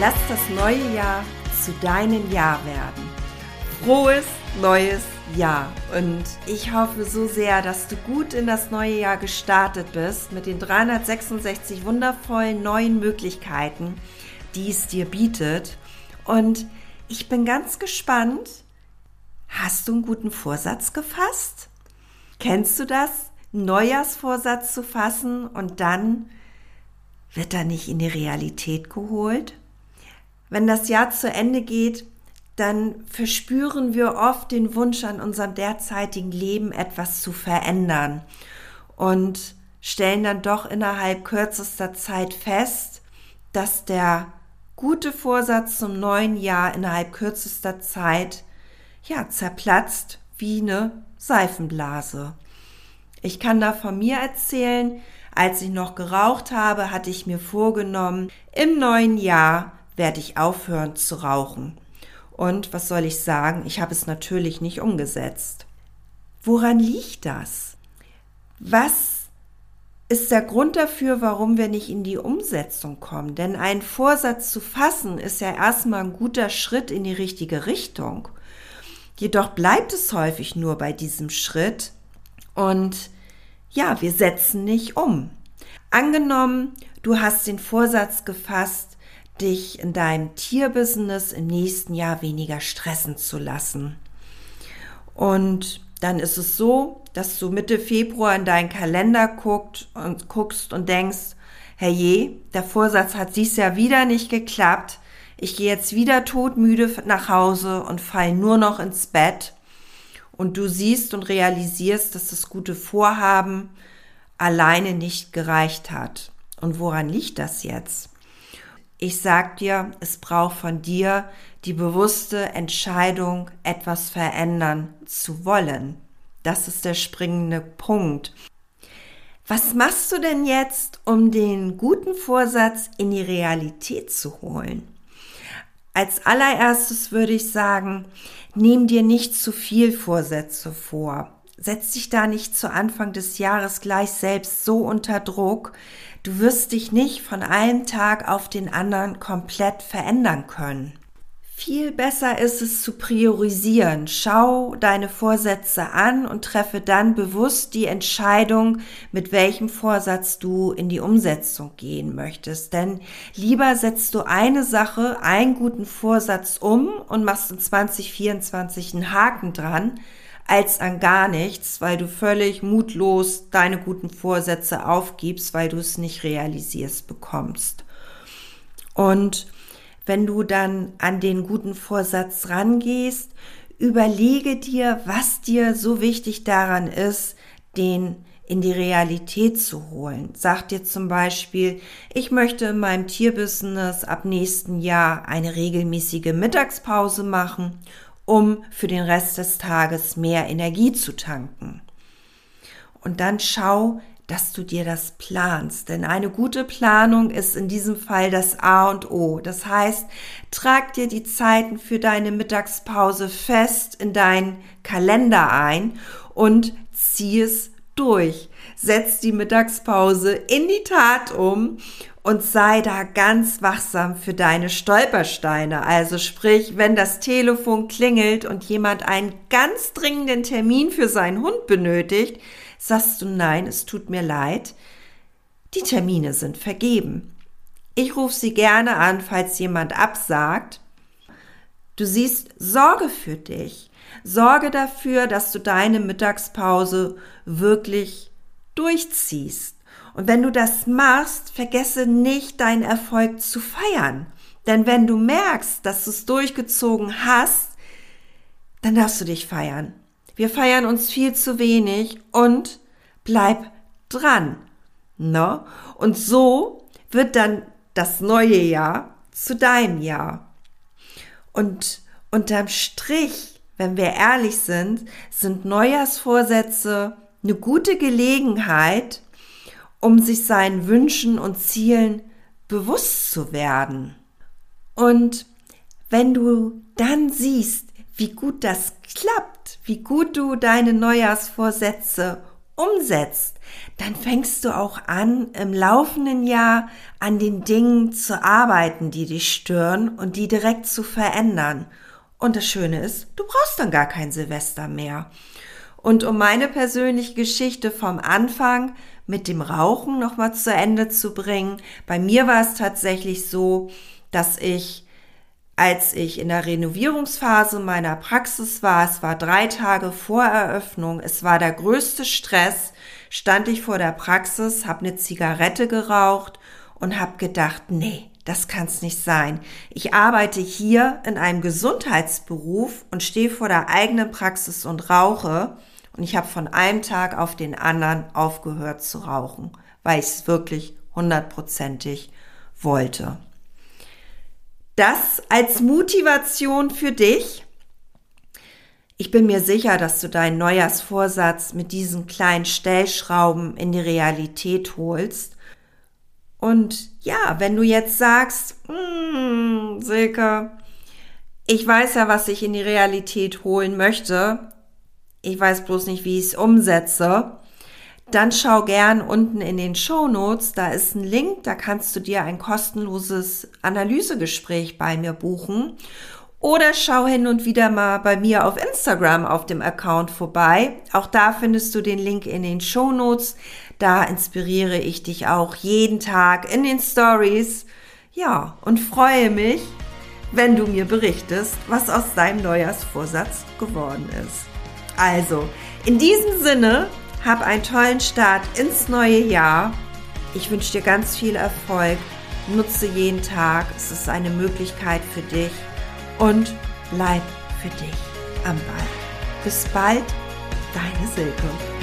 Lass das neue Jahr zu deinem Jahr werden. Frohes neues Jahr. Und ich hoffe so sehr, dass du gut in das neue Jahr gestartet bist mit den 366 wundervollen neuen Möglichkeiten, die es dir bietet. Und ich bin ganz gespannt. Hast du einen guten Vorsatz gefasst? Kennst du das? Neujahrsvorsatz zu fassen und dann wird er nicht in die Realität geholt? Wenn das Jahr zu Ende geht, dann verspüren wir oft den Wunsch an unserem derzeitigen Leben etwas zu verändern und stellen dann doch innerhalb kürzester Zeit fest, dass der gute Vorsatz zum neuen Jahr innerhalb kürzester Zeit ja zerplatzt wie eine Seifenblase. Ich kann da von mir erzählen, als ich noch geraucht habe, hatte ich mir vorgenommen, im neuen Jahr werde ich aufhören zu rauchen. Und was soll ich sagen, ich habe es natürlich nicht umgesetzt. Woran liegt das? Was ist der Grund dafür, warum wir nicht in die Umsetzung kommen? Denn einen Vorsatz zu fassen ist ja erstmal ein guter Schritt in die richtige Richtung. Jedoch bleibt es häufig nur bei diesem Schritt und ja, wir setzen nicht um. Angenommen, du hast den Vorsatz gefasst, dich in deinem Tierbusiness im nächsten Jahr weniger stressen zu lassen. Und dann ist es so, dass du Mitte Februar in deinen Kalender guckt und guckst und denkst, herrje, der Vorsatz hat dies Jahr wieder nicht geklappt. Ich gehe jetzt wieder todmüde nach Hause und fall nur noch ins Bett. Und du siehst und realisierst, dass das gute Vorhaben alleine nicht gereicht hat. Und woran liegt das jetzt? Ich sag dir, es braucht von dir die bewusste Entscheidung, etwas verändern zu wollen. Das ist der springende Punkt. Was machst du denn jetzt, um den guten Vorsatz in die Realität zu holen? Als allererstes würde ich sagen, nimm dir nicht zu viel Vorsätze vor. Setz dich da nicht zu Anfang des Jahres gleich selbst so unter Druck, Du wirst dich nicht von einem Tag auf den anderen komplett verändern können. Viel besser ist es zu priorisieren. Schau deine Vorsätze an und treffe dann bewusst die Entscheidung, mit welchem Vorsatz du in die Umsetzung gehen möchtest. Denn lieber setzt du eine Sache, einen guten Vorsatz um und machst in 2024 einen Haken dran, als an gar nichts, weil du völlig mutlos deine guten Vorsätze aufgibst, weil du es nicht realisierst bekommst. Und wenn du dann an den guten Vorsatz rangehst, überlege dir, was dir so wichtig daran ist, den in die Realität zu holen. Sag dir zum Beispiel, ich möchte in meinem Tierbusiness ab nächsten Jahr eine regelmäßige Mittagspause machen um für den Rest des Tages mehr Energie zu tanken. Und dann schau, dass du dir das planst. Denn eine gute Planung ist in diesem Fall das A und O. Das heißt, trag dir die Zeiten für deine Mittagspause fest in deinen Kalender ein und zieh es durch. Setz die Mittagspause in die Tat um und sei da ganz wachsam für deine Stolpersteine. Also sprich, wenn das Telefon klingelt und jemand einen ganz dringenden Termin für seinen Hund benötigt, sagst du nein, es tut mir leid. Die Termine sind vergeben. Ich rufe sie gerne an, falls jemand absagt. Du siehst Sorge für dich. Sorge dafür, dass du deine Mittagspause wirklich durchziehst. Und wenn du das machst, vergesse nicht deinen Erfolg zu feiern. Denn wenn du merkst, dass du es durchgezogen hast, dann darfst du dich feiern. Wir feiern uns viel zu wenig und bleib dran. No? Und so wird dann das neue Jahr zu deinem Jahr. Und unterm Strich, wenn wir ehrlich sind, sind Neujahrsvorsätze eine gute Gelegenheit, um sich seinen Wünschen und Zielen bewusst zu werden. Und wenn du dann siehst, wie gut das klappt, wie gut du deine Neujahrsvorsätze umsetzt, dann fängst du auch an, im laufenden Jahr an den Dingen zu arbeiten, die dich stören und die direkt zu verändern. Und das Schöne ist, du brauchst dann gar kein Silvester mehr. Und um meine persönliche Geschichte vom Anfang mit dem Rauchen nochmal zu Ende zu bringen, bei mir war es tatsächlich so, dass ich als ich in der Renovierungsphase meiner Praxis war, es war drei Tage vor Eröffnung, es war der größte Stress, stand ich vor der Praxis, habe eine Zigarette geraucht und habe gedacht, nee, das kann's nicht sein. Ich arbeite hier in einem Gesundheitsberuf und stehe vor der eigenen Praxis und rauche und ich habe von einem Tag auf den anderen aufgehört zu rauchen, weil ich es wirklich hundertprozentig wollte. Das als Motivation für dich. Ich bin mir sicher, dass du deinen Neujahrsvorsatz mit diesen kleinen Stellschrauben in die Realität holst. Und ja, wenn du jetzt sagst, hm, Silke, ich weiß ja, was ich in die Realität holen möchte. Ich weiß bloß nicht, wie ich es umsetze dann schau gern unten in den Show Notes, da ist ein Link, da kannst du dir ein kostenloses Analysegespräch bei mir buchen. Oder schau hin und wieder mal bei mir auf Instagram auf dem Account vorbei. Auch da findest du den Link in den Show Notes. Da inspiriere ich dich auch jeden Tag in den Stories. Ja, und freue mich, wenn du mir berichtest, was aus deinem Neujahrsvorsatz geworden ist. Also, in diesem Sinne hab einen tollen Start ins neue Jahr. Ich wünsche dir ganz viel Erfolg. Nutze jeden Tag. Es ist eine Möglichkeit für dich. Und bleib für dich am Ball. Bis bald, deine Silke.